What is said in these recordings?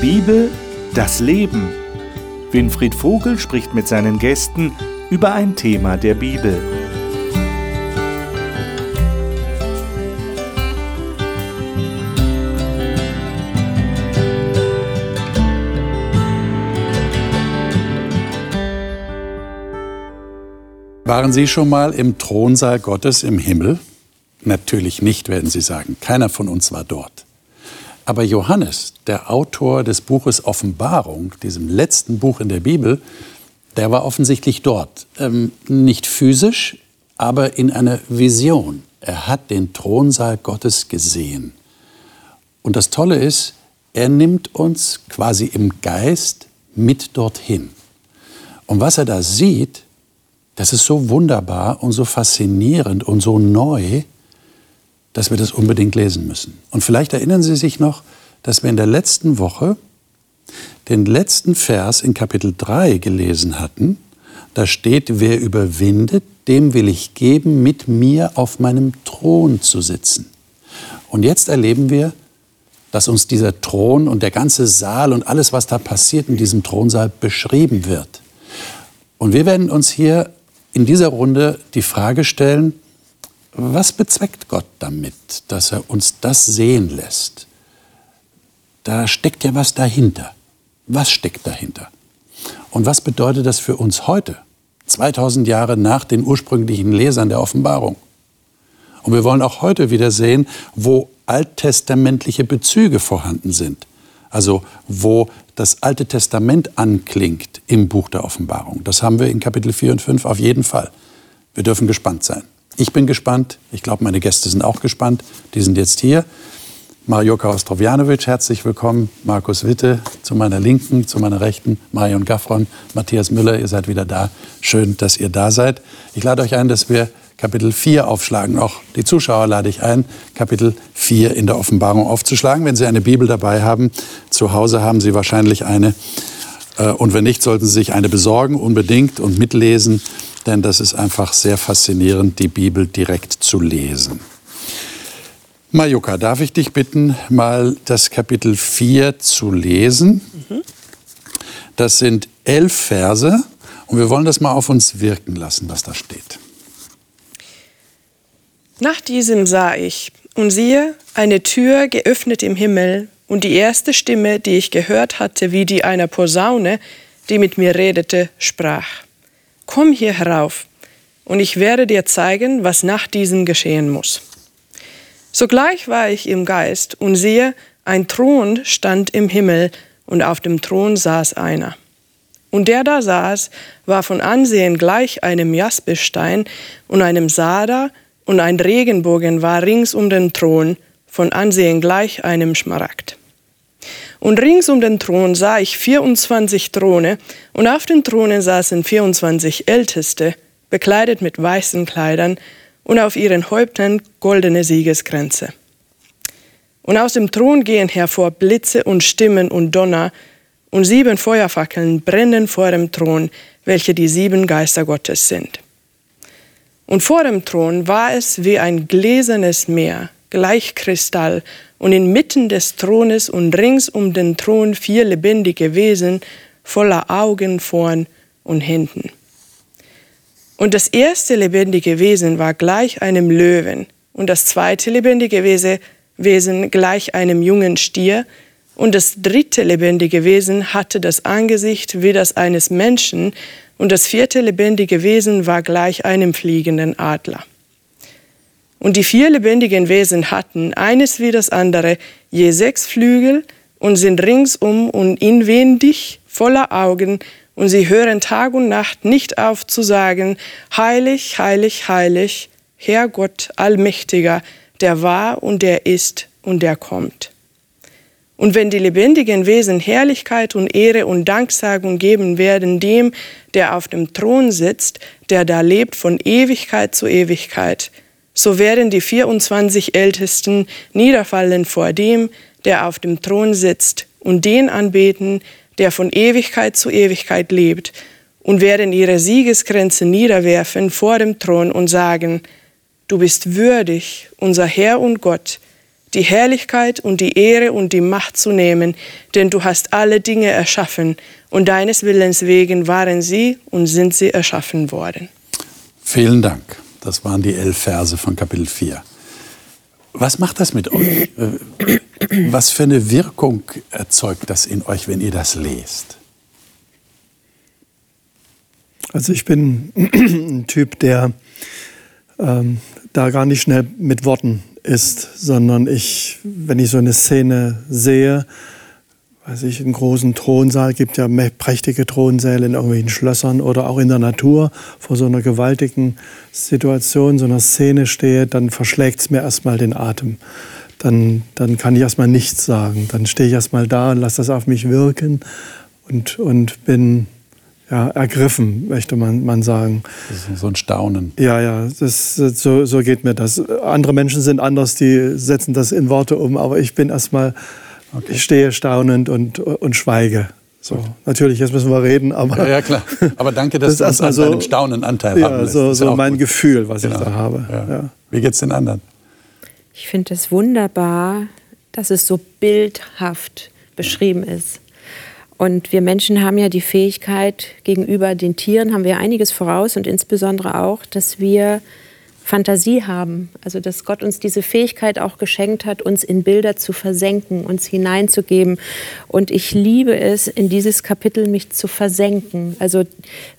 Bibel, das Leben. Winfried Vogel spricht mit seinen Gästen über ein Thema der Bibel. Waren Sie schon mal im Thronsaal Gottes im Himmel? Natürlich nicht, werden Sie sagen. Keiner von uns war dort. Aber Johannes, der Autor des Buches Offenbarung, diesem letzten Buch in der Bibel, der war offensichtlich dort. Ähm, nicht physisch, aber in einer Vision. Er hat den Thronsaal Gottes gesehen. Und das Tolle ist, er nimmt uns quasi im Geist mit dorthin. Und was er da sieht, das ist so wunderbar und so faszinierend und so neu, dass wir das unbedingt lesen müssen. Und vielleicht erinnern Sie sich noch, dass wir in der letzten Woche den letzten Vers in Kapitel 3 gelesen hatten. Da steht, wer überwindet, dem will ich geben, mit mir auf meinem Thron zu sitzen. Und jetzt erleben wir, dass uns dieser Thron und der ganze Saal und alles, was da passiert in diesem Thronsaal, beschrieben wird. Und wir werden uns hier in dieser Runde die Frage stellen, was bezweckt Gott damit, dass er uns das sehen lässt? Da steckt ja was dahinter. Was steckt dahinter? Und was bedeutet das für uns heute, 2000 Jahre nach den ursprünglichen Lesern der Offenbarung? Und wir wollen auch heute wieder sehen, wo alttestamentliche Bezüge vorhanden sind. Also wo das Alte Testament anklingt im Buch der Offenbarung. Das haben wir in Kapitel 4 und 5 auf jeden Fall. Wir dürfen gespannt sein. Ich bin gespannt. Ich glaube, meine Gäste sind auch gespannt. Die sind jetzt hier. Marjoka Ostrovjanovic, herzlich willkommen. Markus Witte zu meiner Linken, zu meiner Rechten. Marion Gaffron, Matthias Müller, ihr seid wieder da. Schön, dass ihr da seid. Ich lade euch ein, dass wir Kapitel 4 aufschlagen. Auch die Zuschauer lade ich ein, Kapitel 4 in der Offenbarung aufzuschlagen. Wenn Sie eine Bibel dabei haben, zu Hause haben Sie wahrscheinlich eine. Äh, und wenn nicht, sollten Sie sich eine besorgen, unbedingt und mitlesen denn das ist einfach sehr faszinierend, die Bibel direkt zu lesen. Majuka, darf ich dich bitten, mal das Kapitel 4 zu lesen? Das sind elf Verse und wir wollen das mal auf uns wirken lassen, was da steht. Nach diesem sah ich und siehe eine Tür geöffnet im Himmel und die erste Stimme, die ich gehört hatte, wie die einer Posaune, die mit mir redete, sprach komm hier herauf, und ich werde dir zeigen, was nach diesem geschehen muss. Sogleich war ich im Geist und siehe, ein Thron stand im Himmel, und auf dem Thron saß einer. Und der da saß, war von Ansehen gleich einem Jaspelstein und einem Sader, und ein Regenbogen war rings um den Thron, von Ansehen gleich einem Schmaragd. Und rings um den Thron sah ich 24 Throne, und auf den Thronen saßen 24 Älteste, bekleidet mit weißen Kleidern, und auf ihren Häuptern goldene Siegeskränze. Und aus dem Thron gehen hervor Blitze und Stimmen und Donner, und sieben Feuerfackeln brennen vor dem Thron, welche die sieben Geister Gottes sind. Und vor dem Thron war es wie ein gläsernes Meer, gleich Kristall, und inmitten des Thrones und rings um den Thron vier lebendige Wesen voller Augen vorn und hinten. Und das erste lebendige Wesen war gleich einem Löwen und das zweite lebendige Wesen gleich einem jungen Stier und das dritte lebendige Wesen hatte das Angesicht wie das eines Menschen und das vierte lebendige Wesen war gleich einem fliegenden Adler. Und die vier lebendigen Wesen hatten, eines wie das andere, je sechs Flügel und sind ringsum und inwendig voller Augen, und sie hören Tag und Nacht nicht auf zu sagen, Heilig, heilig, heilig, Herr Gott Allmächtiger, der war und der ist und der kommt. Und wenn die lebendigen Wesen Herrlichkeit und Ehre und Danksagung geben werden dem, der auf dem Thron sitzt, der da lebt von Ewigkeit zu Ewigkeit, so werden die 24 Ältesten niederfallen vor dem, der auf dem Thron sitzt, und den anbeten, der von Ewigkeit zu Ewigkeit lebt, und werden ihre Siegesgrenze niederwerfen vor dem Thron und sagen, Du bist würdig, unser Herr und Gott, die Herrlichkeit und die Ehre und die Macht zu nehmen, denn du hast alle Dinge erschaffen und deines Willens wegen waren sie und sind sie erschaffen worden. Vielen Dank. Das waren die elf Verse von Kapitel 4. Was macht das mit euch? Äh, was für eine Wirkung erzeugt das in euch, wenn ihr das lest? Also ich bin ein Typ, der ähm, da gar nicht schnell mit Worten ist, sondern ich, wenn ich so eine Szene sehe, weiß ich, einen großen Thronsaal, gibt ja prächtige Thronsäle in irgendwelchen Schlössern oder auch in der Natur, vor so einer gewaltigen Situation, so einer Szene stehe, dann verschlägt es mir erstmal den Atem. Dann, dann kann ich erstmal nichts sagen. Dann stehe ich erstmal da und lasse das auf mich wirken und, und bin ja, ergriffen, möchte man, man sagen. Das ist so ein Staunen. Ja, ja, das, so, so geht mir das. Andere Menschen sind anders, die setzen das in Worte um, aber ich bin erstmal, okay. ich stehe staunend und, und schweige. So, natürlich, jetzt müssen wir reden, aber. Ja, ja klar. Aber danke, dass das du uns an so, deinem Staunen Anteil ja, haben lässt. So, so mein gut. Gefühl, was genau. ich da habe. Ja. Ja. Wie geht's den anderen? Ich finde es wunderbar, dass es so bildhaft beschrieben ist. Und wir Menschen haben ja die Fähigkeit, gegenüber den Tieren haben wir einiges voraus und insbesondere auch, dass wir Fantasie haben. Also dass Gott uns diese Fähigkeit auch geschenkt hat, uns in Bilder zu versenken, uns hineinzugeben. Und ich liebe es, in dieses Kapitel mich zu versenken. Also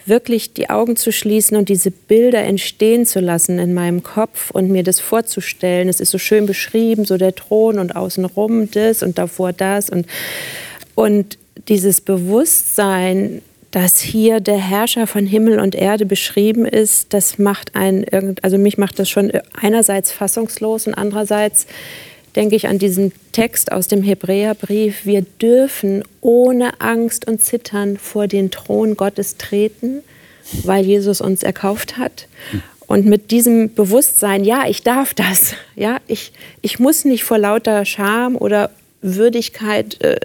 wirklich die Augen zu schließen und diese Bilder entstehen zu lassen in meinem Kopf und mir das vorzustellen. Es ist so schön beschrieben, so der Thron und außenrum das und davor das und und dieses Bewusstsein, dass hier der Herrscher von Himmel und Erde beschrieben ist, das macht einen, also mich macht das schon einerseits fassungslos und andererseits denke ich an diesen Text aus dem Hebräerbrief. Wir dürfen ohne Angst und Zittern vor den Thron Gottes treten, weil Jesus uns erkauft hat. Und mit diesem Bewusstsein, ja, ich darf das, ja, ich, ich muss nicht vor lauter Scham oder Würdigkeit äh,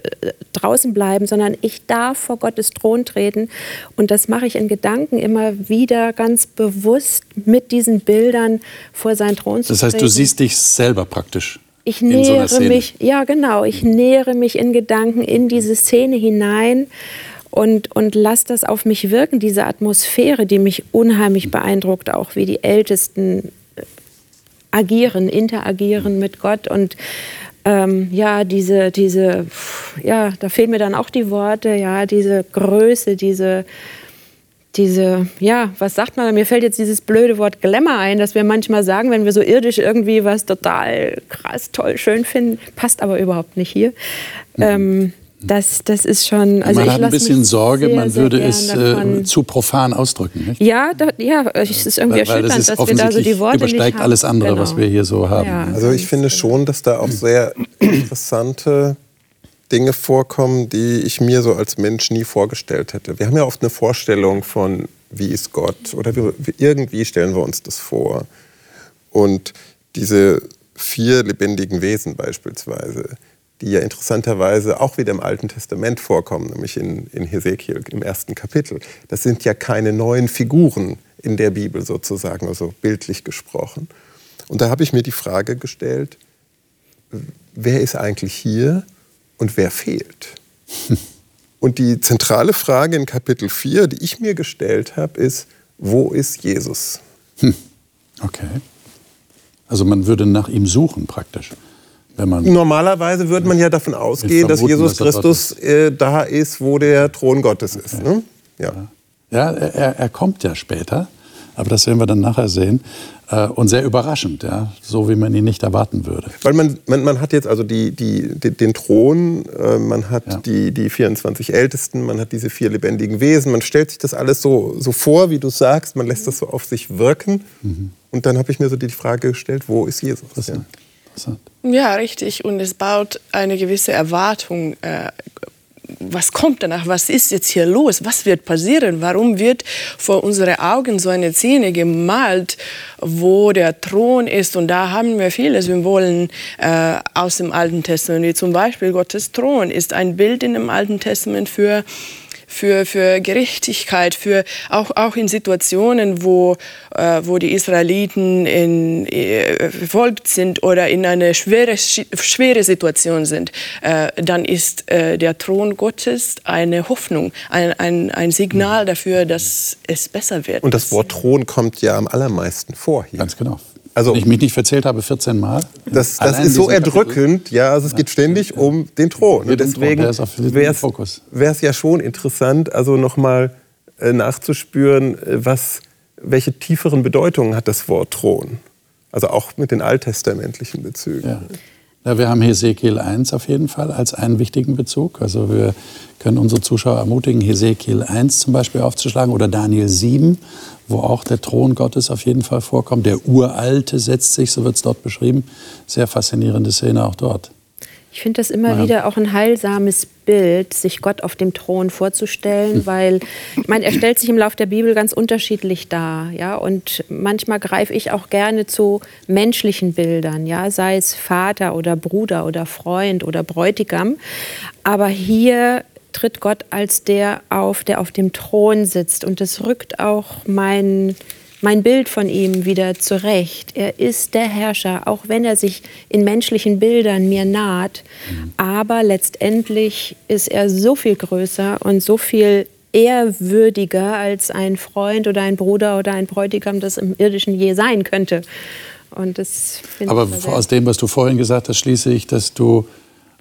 draußen bleiben, sondern ich darf vor Gottes Thron treten. Und das mache ich in Gedanken immer wieder ganz bewusst mit diesen Bildern vor seinen Thron zu treten. Das heißt, du siehst dich selber praktisch. Ich nähere so mich, ja genau, ich nähere mich in Gedanken in diese Szene hinein und, und lass das auf mich wirken, diese Atmosphäre, die mich unheimlich beeindruckt, auch wie die Ältesten äh, agieren, interagieren mit Gott und ähm, ja, diese, diese, ja, da fehlen mir dann auch die Worte, ja, diese Größe, diese, diese, ja, was sagt man? Mir fällt jetzt dieses blöde Wort Glamour ein, dass wir manchmal sagen, wenn wir so irdisch irgendwie was total krass, toll, schön finden, passt aber überhaupt nicht hier. Mhm. Ähm, das, das ist schon. Also man hat ein bisschen Sorge, sehr, man würde es äh, zu profan ausdrücken. Nicht? Ja, da, ja, es ist irgendwie weil, erschütternd, dass wir da so die Worte übersteigt nicht alles andere, genau. was wir hier so haben. Ja. Also ich finde schon, dass da auch sehr interessante Dinge vorkommen, die ich mir so als Mensch nie vorgestellt hätte. Wir haben ja oft eine Vorstellung von, wie ist Gott oder wie, irgendwie stellen wir uns das vor. Und diese vier lebendigen Wesen beispielsweise, die ja interessanterweise auch wieder im Alten Testament vorkommen, nämlich in, in Hesekiel im ersten Kapitel. Das sind ja keine neuen Figuren in der Bibel sozusagen, also bildlich gesprochen. Und da habe ich mir die Frage gestellt, wer ist eigentlich hier und wer fehlt? Und die zentrale Frage in Kapitel 4, die ich mir gestellt habe, ist, wo ist Jesus? Hm. Okay. Also man würde nach ihm suchen praktisch. Normalerweise würde man ja davon ausgehen, dass Jesus Christus äh, da ist, wo der Thron Gottes ist. Ne? Ja, ja er, er, kommt ja später, aber das werden wir dann nachher sehen. Äh, und sehr überraschend, ja, so wie man ihn nicht erwarten würde. Weil man, man, man hat jetzt also die, die, den Thron, äh, man hat ja. die, die 24 Ältesten, man hat diese vier lebendigen Wesen, man stellt sich das alles so, so vor, wie du sagst, man lässt das so auf sich wirken. Mhm. Und dann habe ich mir so die Frage gestellt, wo ist Jesus? Ja interessant. Ja, richtig. Und es baut eine gewisse Erwartung. Äh, was kommt danach? Was ist jetzt hier los? Was wird passieren? Warum wird vor unseren Augen so eine Szene gemalt, wo der Thron ist? Und da haben wir viele Symbolen äh, aus dem Alten Testament, wie zum Beispiel Gottes Thron ist ein Bild in dem Alten Testament für für, für Gerechtigkeit, für auch, auch in Situationen, wo, äh, wo die Israeliten in, äh, verfolgt sind oder in einer schwere, schwere Situation sind, äh, dann ist äh, der Thron Gottes eine Hoffnung, ein, ein, ein Signal dafür, dass es besser wird. Und das Wort Thron kommt ja am allermeisten vor hier. Ganz genau. Also, Wenn ich mich nicht verzählt habe, 14 Mal. Das, das ist so erdrückend, ja, also es geht ständig ja. um den Thron. Und deswegen wäre es ja schon interessant, also nochmal äh, nachzuspüren, äh, was, welche tieferen Bedeutungen hat das Wort Thron. Also auch mit den alttestamentlichen Bezügen. Ja. Ja, wir haben Hesekiel 1 auf jeden Fall als einen wichtigen Bezug. Also wir können unsere Zuschauer ermutigen, Hesekiel 1 zum Beispiel aufzuschlagen oder Daniel 7, wo auch der Thron Gottes auf jeden Fall vorkommt. Der Uralte setzt sich, so wird es dort beschrieben. Sehr faszinierende Szene auch dort. Ich finde das immer ja. wieder auch ein heilsames Bild, sich Gott auf dem Thron vorzustellen, hm. weil ich meine, er stellt sich im Lauf der Bibel ganz unterschiedlich dar, ja, und manchmal greife ich auch gerne zu menschlichen Bildern, ja, sei es Vater oder Bruder oder Freund oder Bräutigam, aber hier tritt Gott als der auf, der auf dem Thron sitzt und das rückt auch mein mein Bild von ihm wieder zurecht. Er ist der Herrscher, auch wenn er sich in menschlichen Bildern mir naht. Mhm. Aber letztendlich ist er so viel größer und so viel ehrwürdiger als ein Freund oder ein Bruder oder ein Bräutigam, das im irdischen je sein könnte. Und das Aber aus dem, was du vorhin gesagt hast, schließe ich, dass du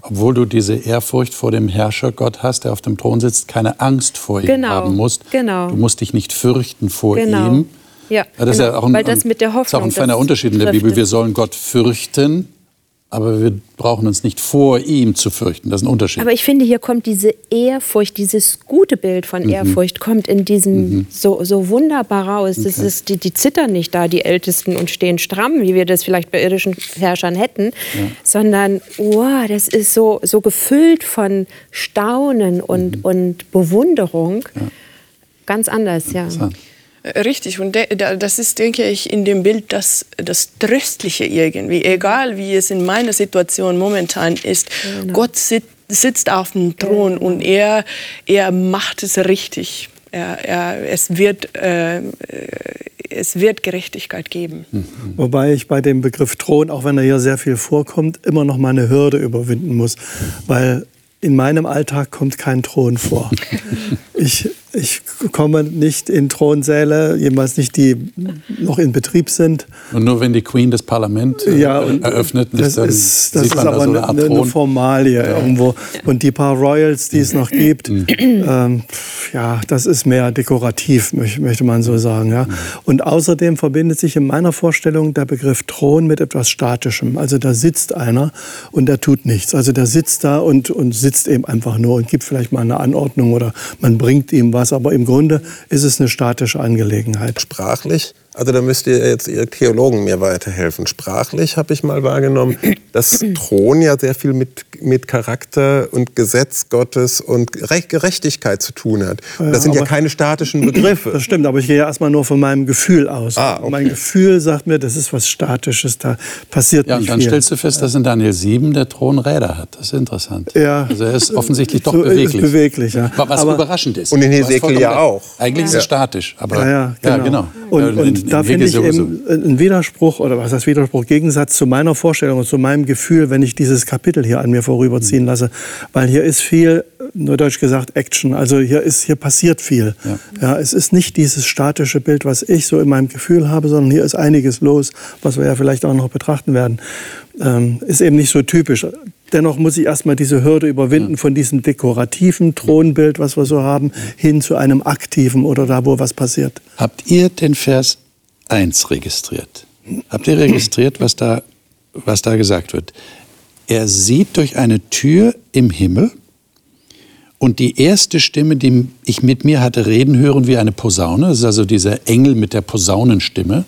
obwohl du diese Ehrfurcht vor dem Herrscher Gott hast, der auf dem Thron sitzt, keine Angst vor ihm genau, haben musst. Genau. Du musst dich nicht fürchten vor genau. ihm, ja, das genau. ist ja auch ein, Weil das mit der Hoffnung, ist auch ein feiner Unterschied in der Bibel. Wir sollen Gott fürchten, aber wir brauchen uns nicht vor ihm zu fürchten. Das ist ein Unterschied. Aber ich finde, hier kommt diese Ehrfurcht, dieses gute Bild von mhm. Ehrfurcht, kommt in diesem mhm. so, so wunderbar raus. Das okay. ist, die, die zittern nicht da, die Ältesten, und stehen stramm, wie wir das vielleicht bei irdischen Herrschern hätten, ja. sondern, wow, das ist so, so gefüllt von Staunen und, mhm. und Bewunderung. Ja. Ganz anders, ja. Richtig, und das ist, denke ich, in dem Bild das, das Tröstliche irgendwie. Egal wie es in meiner Situation momentan ist, genau. Gott sit, sitzt auf dem Thron genau. und er, er macht es richtig. Er, er, es, wird, äh, es wird Gerechtigkeit geben. Mhm. Wobei ich bei dem Begriff Thron, auch wenn er hier sehr viel vorkommt, immer noch mal eine Hürde überwinden muss. Weil in meinem Alltag kommt kein Thron vor. Ich, ich komme nicht in Thronsäle, jemals nicht die noch in Betrieb sind. Und nur wenn die Queen das Parlament äh, ja, eröffnet, das dann ist, das ist aber so eine, eine, Formalie ja. irgendwo. Und die paar Royals, die es noch gibt, mhm. ähm, ja, das ist mehr dekorativ, möchte man so sagen. Ja. Und außerdem verbindet sich in meiner Vorstellung der Begriff Thron mit etwas Statischem. Also da sitzt einer und der tut nichts. Also der sitzt da und, und sitzt eben einfach nur und gibt vielleicht mal eine Anordnung oder man bringt ihm was. Aber im Grunde ist es eine statische Angelegenheit. Sprachlich also da müsst ihr jetzt ihr Theologen mir weiterhelfen. Sprachlich habe ich mal wahrgenommen, dass Thron ja sehr viel mit, mit Charakter und Gesetz Gottes und Gerechtigkeit zu tun hat. Das sind ja, ja keine statischen Begriffe. Das stimmt, aber ich gehe ja erstmal nur von meinem Gefühl aus. Ah, okay. Mein Gefühl sagt mir, das ist was Statisches, da passiert ja, nicht und dann viel. stellst du fest, dass in Daniel 7 der Thron Räder hat. Das ist interessant. Ja. Also er ist offensichtlich doch so beweglich. Ist beweglich ja. Was aber, überraschend ist. Und in Hesekiel ja auch. Eigentlich ist es statisch. Aber, ja, ja, genau. genau. Und, und da finde ich eben einen Widerspruch, oder was heißt Widerspruch, Gegensatz zu meiner Vorstellung und zu meinem Gefühl, wenn ich dieses Kapitel hier an mir vorüberziehen mhm. lasse. Weil hier ist viel, nur deutsch gesagt, Action. Also hier, ist, hier passiert viel. Ja. ja. es ist nicht dieses statische Bild, was ich so in meinem Gefühl habe, sondern hier ist einiges los, was wir ja vielleicht auch noch betrachten werden. Ähm, ist eben nicht so typisch. Dennoch muss ich erstmal diese Hürde überwinden von diesem dekorativen Thronbild, was wir so haben, hin zu einem aktiven oder da, wo was passiert. Habt ihr den Vers 1 registriert. Habt ihr registriert, was da, was da gesagt wird? Er sieht durch eine Tür im Himmel und die erste Stimme, die ich mit mir hatte reden hören wie eine Posaune, das ist also dieser Engel mit der Posaunenstimme,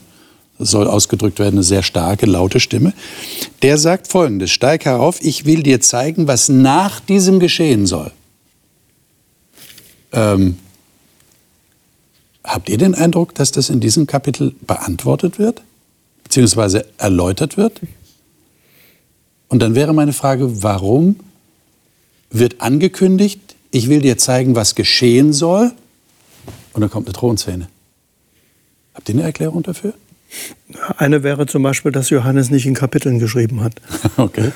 das soll ausgedrückt werden, eine sehr starke, laute Stimme, der sagt folgendes, steig herauf, ich will dir zeigen, was nach diesem geschehen soll. Ähm, Habt ihr den Eindruck, dass das in diesem Kapitel beantwortet wird, beziehungsweise erläutert wird? Und dann wäre meine Frage, warum wird angekündigt, ich will dir zeigen, was geschehen soll. Und dann kommt eine Thronszene. Habt ihr eine Erklärung dafür? Eine wäre zum Beispiel, dass Johannes nicht in Kapiteln geschrieben hat. Okay.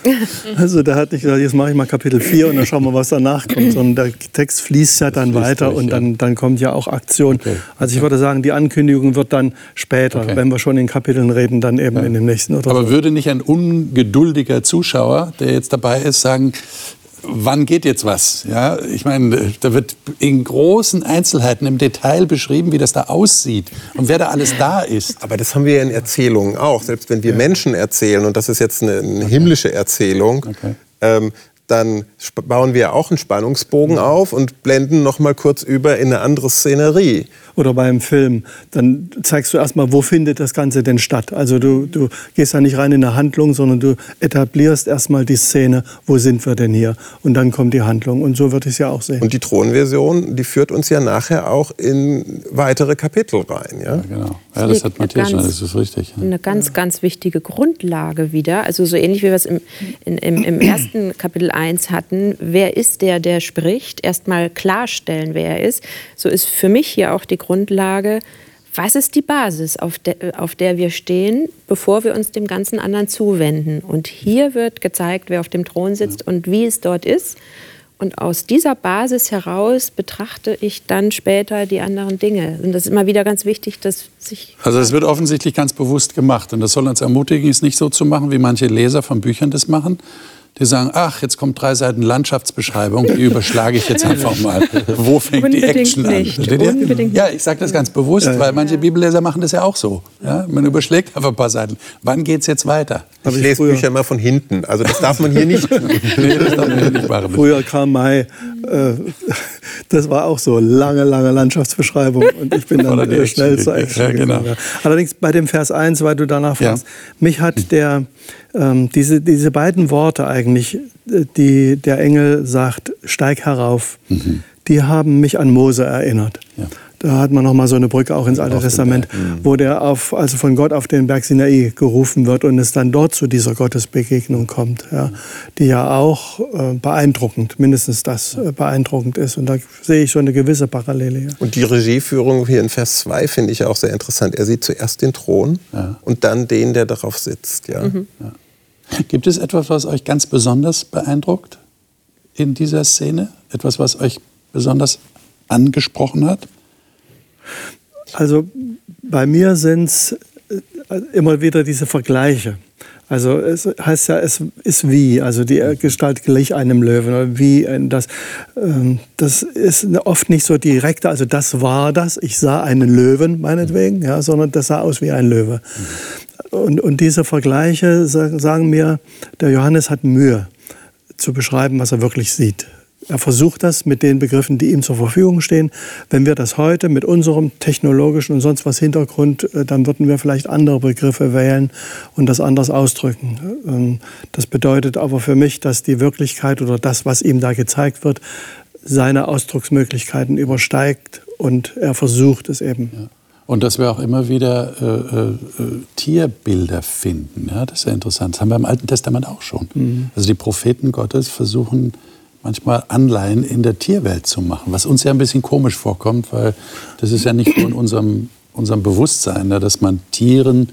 Also der hat nicht gesagt, jetzt mache ich mal Kapitel 4 und dann schauen wir, was danach kommt, sondern der Text fließt ja dann fließt weiter durch, und ja. dann, dann kommt ja auch Aktion. Okay. Also ich würde sagen, die Ankündigung wird dann später, Okay. wenn wir schon in Kapiteln reden, dann eben in dem nächsten oder Aber so. würde nicht ein ungeduldiger Zuschauer, der jetzt dabei ist, sagen, wann geht jetzt was? Ja, ich meine, da wird in großen Einzelheiten im Detail beschrieben, wie das da aussieht und wer da alles da ist. Aber das haben wir ja in Erzählungen auch. Selbst wenn wir Menschen erzählen, und das ist jetzt eine, eine himmlische Erzählung, Okay. ähm, dann bauen wir auch einen Spannungsbogen auf und blenden noch mal kurz über in eine andere Szenerie. Oder beim Film, dann zeigst du erstmal, wo findet das Ganze denn statt. Also du, du gehst ja nicht rein in eine Handlung, sondern du etablierst erstmal die Szene, wo sind wir denn hier? Und dann kommt die Handlung. Und so ich es ja auch sehen. Und die Thronversion, die führt uns ja nachher auch in weitere Kapitel rein. Ja? Genau. Ja, das hat Matthias schon, das ist richtig. Ja. eine ganz, ganz wichtige Grundlage wieder. Also so ähnlich wie wir es im, in, im, im ersten Kapitel 1 hatten. Wer ist der, der spricht? Erstmal klarstellen, wer er ist. So ist für mich hier auch die Grundlage, was ist die Basis, auf der, auf der wir stehen, bevor wir uns dem ganzen anderen zuwenden. Und hier wird gezeigt, wer auf dem Thron sitzt und wie es dort ist. Und aus dieser Basis heraus betrachte ich dann später die anderen Dinge. Und das ist immer wieder ganz wichtig, dass sich Also es wird offensichtlich ganz bewusst gemacht und das soll uns ermutigen, es nicht so zu machen, wie manche Leser von Büchern das machen. Die sagen, ach, jetzt kommt drei Seiten Landschaftsbeschreibung, die überschlage ich jetzt einfach mal. Wo fängt die Unbedingt Action an? nicht. Ihr? Unbedingt Ja, ich sage das ganz bewusst, weil manche Bibelleser machen das ja auch so. Ja, man überschlägt einfach ein paar Seiten. Wann geht's jetzt weiter? Ich ich lese früher- Bücher immer von hinten. Also das darf man hier nicht. Nee, das darf man nicht machen. Früher Karl May, äh, das war auch so lange, lange Landschaftsbeschreibung und ich bin dann äh, schnell zur Action Ja, genau. gegangen. ja. Allerdings bei dem Vers 1, weil du danach Ja. fragst, mich hat der, ähm, diese, diese beiden Worte eigentlich, äh, die der Engel sagt, steig herauf, die haben mich an Mose erinnert. Ja. Da hat man noch mal so eine Brücke auch ins Alte Auf Testament, wo der auf, also von Gott auf den Berg Sinai gerufen wird und es dann dort zu dieser Gottesbegegnung kommt, ja, die ja auch äh, beeindruckend, mindestens das äh, beeindruckend ist. Und da sehe ich so eine gewisse Parallele. Ja. Und die Regieführung hier in Vers 2 finde ich auch sehr interessant. Er sieht zuerst den Thron und dann den, der darauf sitzt. Ja. Gibt es etwas, was euch ganz besonders beeindruckt in dieser Szene? Etwas, was euch besonders angesprochen hat? Also bei mir sind es immer wieder diese Vergleiche. Also es heißt ja, es ist wie, also die Gestalt gleich einem Löwen oder wie das. ähm, Das ist oft nicht so direkt, also das war das, ich sah einen Löwen meinetwegen, ja, sondern das sah aus wie ein Löwe. Und, und diese Vergleiche sagen mir, der Johannes hat Mühe zu beschreiben, was er wirklich sieht. Er versucht das mit den Begriffen, die ihm zur Verfügung stehen. Wenn wir das heute mit unserem technologischen und sonst was Hintergrund, äh, dann würden wir vielleicht andere Begriffe wählen und das anders ausdrücken. Ähm, Das bedeutet aber für mich, dass die Wirklichkeit oder das, was ihm da gezeigt wird, seine Ausdrucksmöglichkeiten übersteigt und er versucht es eben. Und dass wir auch immer wieder äh, äh, Tierbilder finden. Ja, das ist ja interessant. Das haben wir im Alten Testament auch schon. Also die Propheten Gottes versuchen manchmal Anleihen in der Tierwelt zu machen, was uns ja ein bisschen komisch vorkommt, weil das ist ja nicht nur in unserem, unserem Bewusstsein, ja, dass man Tieren,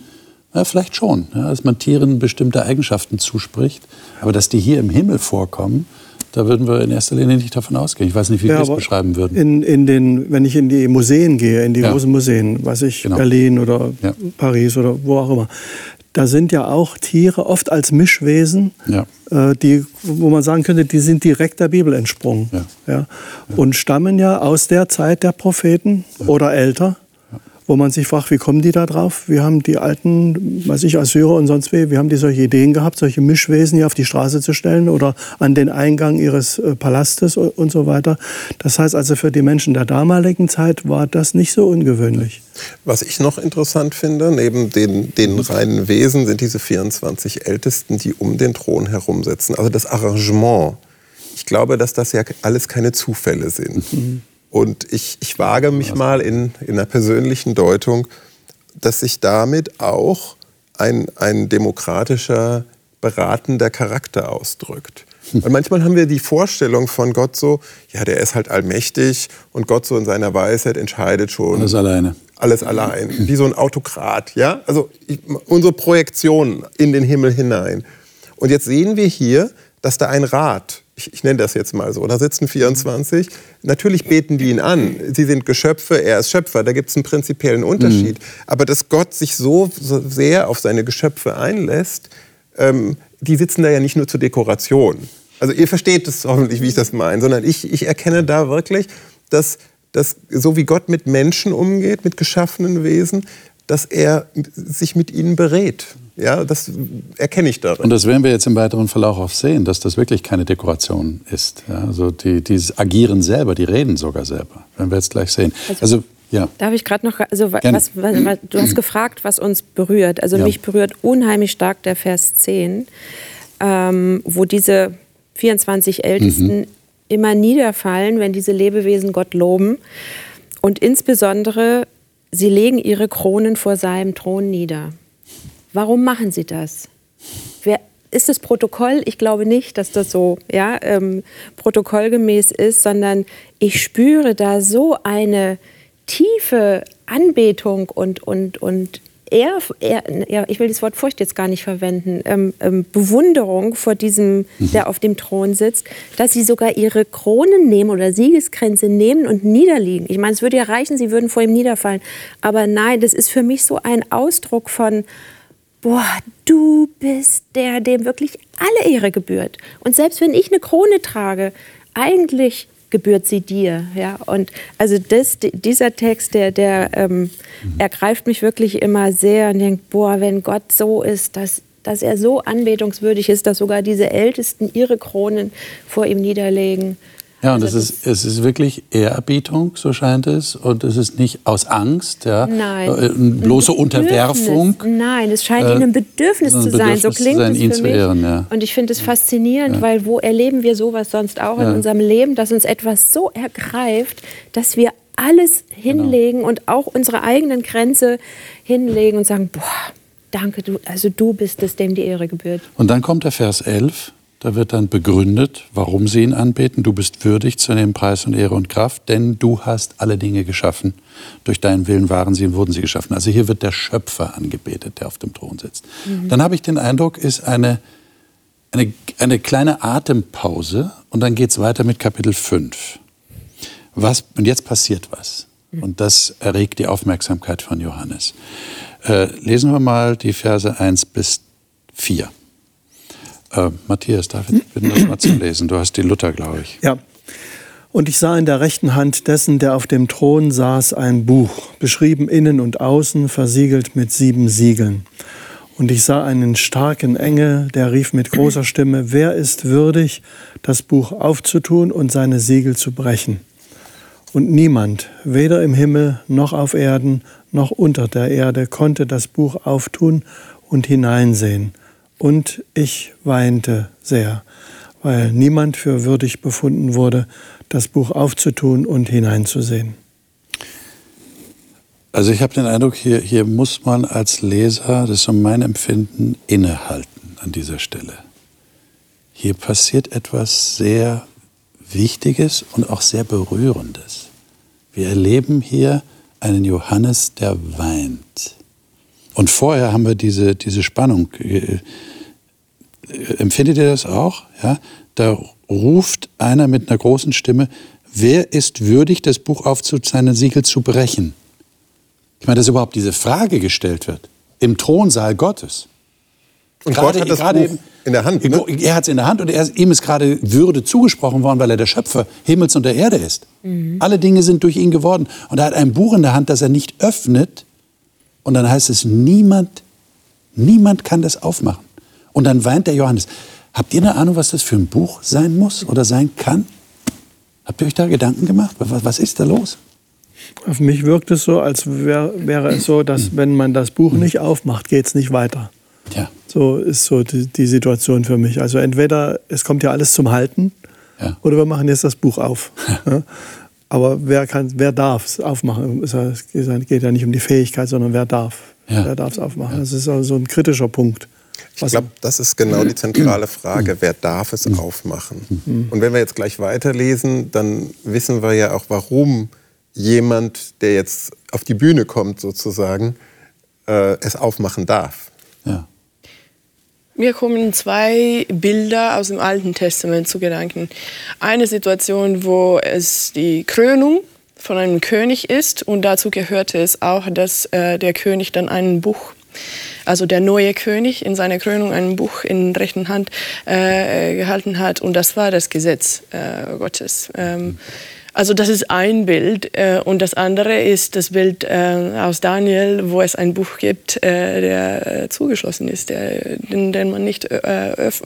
ja, vielleicht schon, ja, dass man Tieren bestimmte Eigenschaften zuspricht, aber dass die hier im Himmel vorkommen, da würden wir in erster Linie nicht davon ausgehen. Ich weiß nicht, wie wir es beschreiben würden. In, in den, wenn ich in die Museen gehe, in die Ja. großen Museen, was ich, Genau. Berlin oder Ja. Paris oder wo auch immer, da sind ja auch Tiere oft als Mischwesen, Ja. äh, die, wo man sagen könnte, die sind direkt der Bibel entsprungen. Ja. Ja. Und stammen ja aus der Zeit der Propheten oder älter. Wo man sich fragt, wie kommen die da drauf? Wir haben die alten, weiß ich, Assyrer und sonst wie, wir haben die solche Ideen gehabt, solche Mischwesen hier auf die Straße zu stellen oder an den Eingang ihres äh, Palastes und, so weiter. Das heißt also, für die Menschen der damaligen Zeit war das nicht so ungewöhnlich. Was ich noch interessant finde, neben den, den reinen Wesen sind diese 24 Ältesten, die um den Thron herumsitzen. Also das Arrangement. Ich glaube, dass das ja alles keine Zufälle sind. Und ich, ich wage mich mal in, in einer persönlichen Deutung, dass sich damit auch ein, ein demokratischer, beratender Charakter ausdrückt. Weil manchmal haben wir die Vorstellung von Gott so, ja, der ist halt allmächtig und Gott so in seiner Weisheit entscheidet schon. Alles alleine. Alles allein. Wie so ein Autokrat, ja? Also ich, unsere Projektion in den Himmel hinein. Und jetzt sehen wir hier, dass da ein Rat, ich, ich nenne das jetzt mal so, da sitzen 24, natürlich beten die ihn an. Sie sind Geschöpfe, er ist Schöpfer, da gibt es einen prinzipiellen Unterschied. Mhm. Aber dass Gott sich so, so sehr auf seine Geschöpfe einlässt, ähm, die sitzen da ja nicht nur zur Dekoration. Also ihr versteht es hoffentlich, wie ich das meine, sondern ich, ich erkenne da wirklich, dass, dass so wie Gott mit Menschen umgeht, mit geschaffenen Wesen, dass er sich mit ihnen berät. Ja, das erkenne ich darin. Und das werden wir jetzt im weiteren Verlauf auch sehen, dass das wirklich keine Dekoration ist. Ja, also die, die agieren selber, die reden sogar selber. Werden wir jetzt gleich sehen. Also, also ja. Darf ich gerade noch, also was, was, was, du hast gefragt, was uns berührt. Also ja. mich berührt unheimlich stark der Vers 10, ähm, wo diese 24 Ältesten mhm. immer niederfallen, wenn diese Lebewesen Gott loben. Und insbesondere, sie legen ihre Kronen vor seinem Thron nieder. Warum machen sie das? Wer, ist es Protokoll? Ich glaube nicht, dass das so ja, ähm, protokollgemäß ist, sondern ich spüre da so eine tiefe Anbetung und, und, und eher, eher, ja, ich will das Wort Furcht jetzt gar nicht verwenden, ähm, ähm, Bewunderung vor diesem, mhm. der auf dem Thron sitzt, dass sie sogar ihre Kronen nehmen oder Siegeskränze nehmen und niederliegen. Ich meine, es würde ja reichen, sie würden vor ihm niederfallen. Aber nein, das ist für mich so ein Ausdruck von, boah, du bist der, dem wirklich alle Ehre gebührt. Und selbst wenn ich eine Krone trage, eigentlich gebührt sie dir. Ja? Und also das, dieser Text, der, der ähm, mhm. ergreift mich wirklich immer sehr und denkt, boah, wenn Gott so ist, dass, dass er so anbetungswürdig ist, dass sogar diese Ältesten ihre Kronen vor ihm niederlegen. Ja, und also es, ist, es ist wirklich Ehrerbietung, so scheint es. Und es ist nicht aus Angst, ja, Nein. Äh, bloße Unterwerfung. Nein, es scheint äh, ihnen ein Bedürfnis zu sein. so klingt sein, es für mich. Ehren, ja. Und ich finde es faszinierend, ja. weil wo erleben wir sowas sonst auch ja. in unserem Leben, dass uns etwas so ergreift, dass wir alles genau. hinlegen genau. und auch unsere eigenen Grenze hinlegen und sagen, boah, danke, du, also du bist es, dem die Ehre gebührt. Und dann kommt der Vers 11. Da wird dann begründet, warum sie ihn anbeten. Du bist würdig zu nehmen Preis und Ehre und Kraft, denn du hast alle Dinge geschaffen. Durch deinen Willen waren sie und wurden sie geschaffen. Also hier wird der Schöpfer angebetet, der auf dem Thron sitzt. Mhm. Dann habe ich den Eindruck, ist eine, eine, eine kleine Atempause und dann geht es weiter mit Kapitel 5. Was, und jetzt passiert was. Mhm. Und das erregt die Aufmerksamkeit von Johannes. Äh, lesen wir mal die Verse 1 bis 4. Äh, Matthias, darf ich bitten, das mal zu lesen? Du hast die Luther, glaube ich. Ja. Und ich sah in der rechten Hand dessen, der auf dem Thron saß, ein Buch, beschrieben innen und außen, versiegelt mit sieben Siegeln. Und ich sah einen starken Engel, der rief mit großer Stimme, wer ist würdig, das Buch aufzutun und seine Siegel zu brechen? Und niemand, weder im Himmel noch auf Erden noch unter der Erde, konnte das Buch auftun und hineinsehen. Und ich weinte sehr, weil niemand für würdig befunden wurde, das Buch aufzutun und hineinzusehen. Also ich habe den Eindruck, hier, hier muss man als Leser, das ist so mein Empfinden, innehalten an dieser Stelle. Hier passiert etwas sehr Wichtiges und auch sehr Berührendes. Wir erleben hier einen Johannes, der weint. Und vorher haben wir diese, diese Spannung. Äh, empfindet ihr das auch? Ja? Da ruft einer mit einer großen Stimme, wer ist würdig, das Buch aufzuzeichnen, Siegel zu brechen? Ich meine, dass überhaupt diese Frage gestellt wird. Im Thronsaal Gottes. Und gerade, Gott hat das Buch eben, in der Hand. Ne? Er hat es in der Hand und er, ihm ist gerade Würde zugesprochen worden, weil er der Schöpfer Himmels und der Erde ist. Mhm. Alle Dinge sind durch ihn geworden. Und er hat ein Buch in der Hand, das er nicht öffnet, und dann heißt es, niemand, niemand kann das aufmachen. Und dann weint der Johannes. Habt ihr eine Ahnung, was das für ein Buch sein muss oder sein kann? Habt ihr euch da Gedanken gemacht? Was, ist da los? Auf mich wirkt es so, als wär, wäre es so, dass wenn man das Buch nicht aufmacht, geht es nicht weiter. Ja. So ist so die, die, Situation für mich. Also entweder es kommt ja alles zum Halten ja. oder wir machen jetzt das Buch auf. Ja. Aber wer, kann, wer darf es aufmachen? Es geht ja nicht um die Fähigkeit, sondern wer darf. Ja. Wer darf es aufmachen? Das ist also so ein kritischer Punkt. Ich glaube, das ist genau die zentrale Frage. Wer darf es aufmachen? Und wenn wir jetzt gleich weiterlesen, dann wissen wir ja auch, warum jemand, der jetzt auf die Bühne kommt, sozusagen, äh, es aufmachen darf. Mir kommen zwei Bilder aus dem Alten Testament zu Gedanken. Eine Situation, wo es die Krönung von einem König ist und dazu gehörte es auch, dass äh, der König dann ein Buch also der neue König in seiner Krönung ein Buch in rechten Hand äh, gehalten hat und das war das Gesetz äh, Gottes. Ähm, also das ist ein Bild äh, und das andere ist das Bild äh, aus Daniel, wo es ein Buch gibt, äh, der äh, zugeschlossen ist, der, den, den man nicht äh,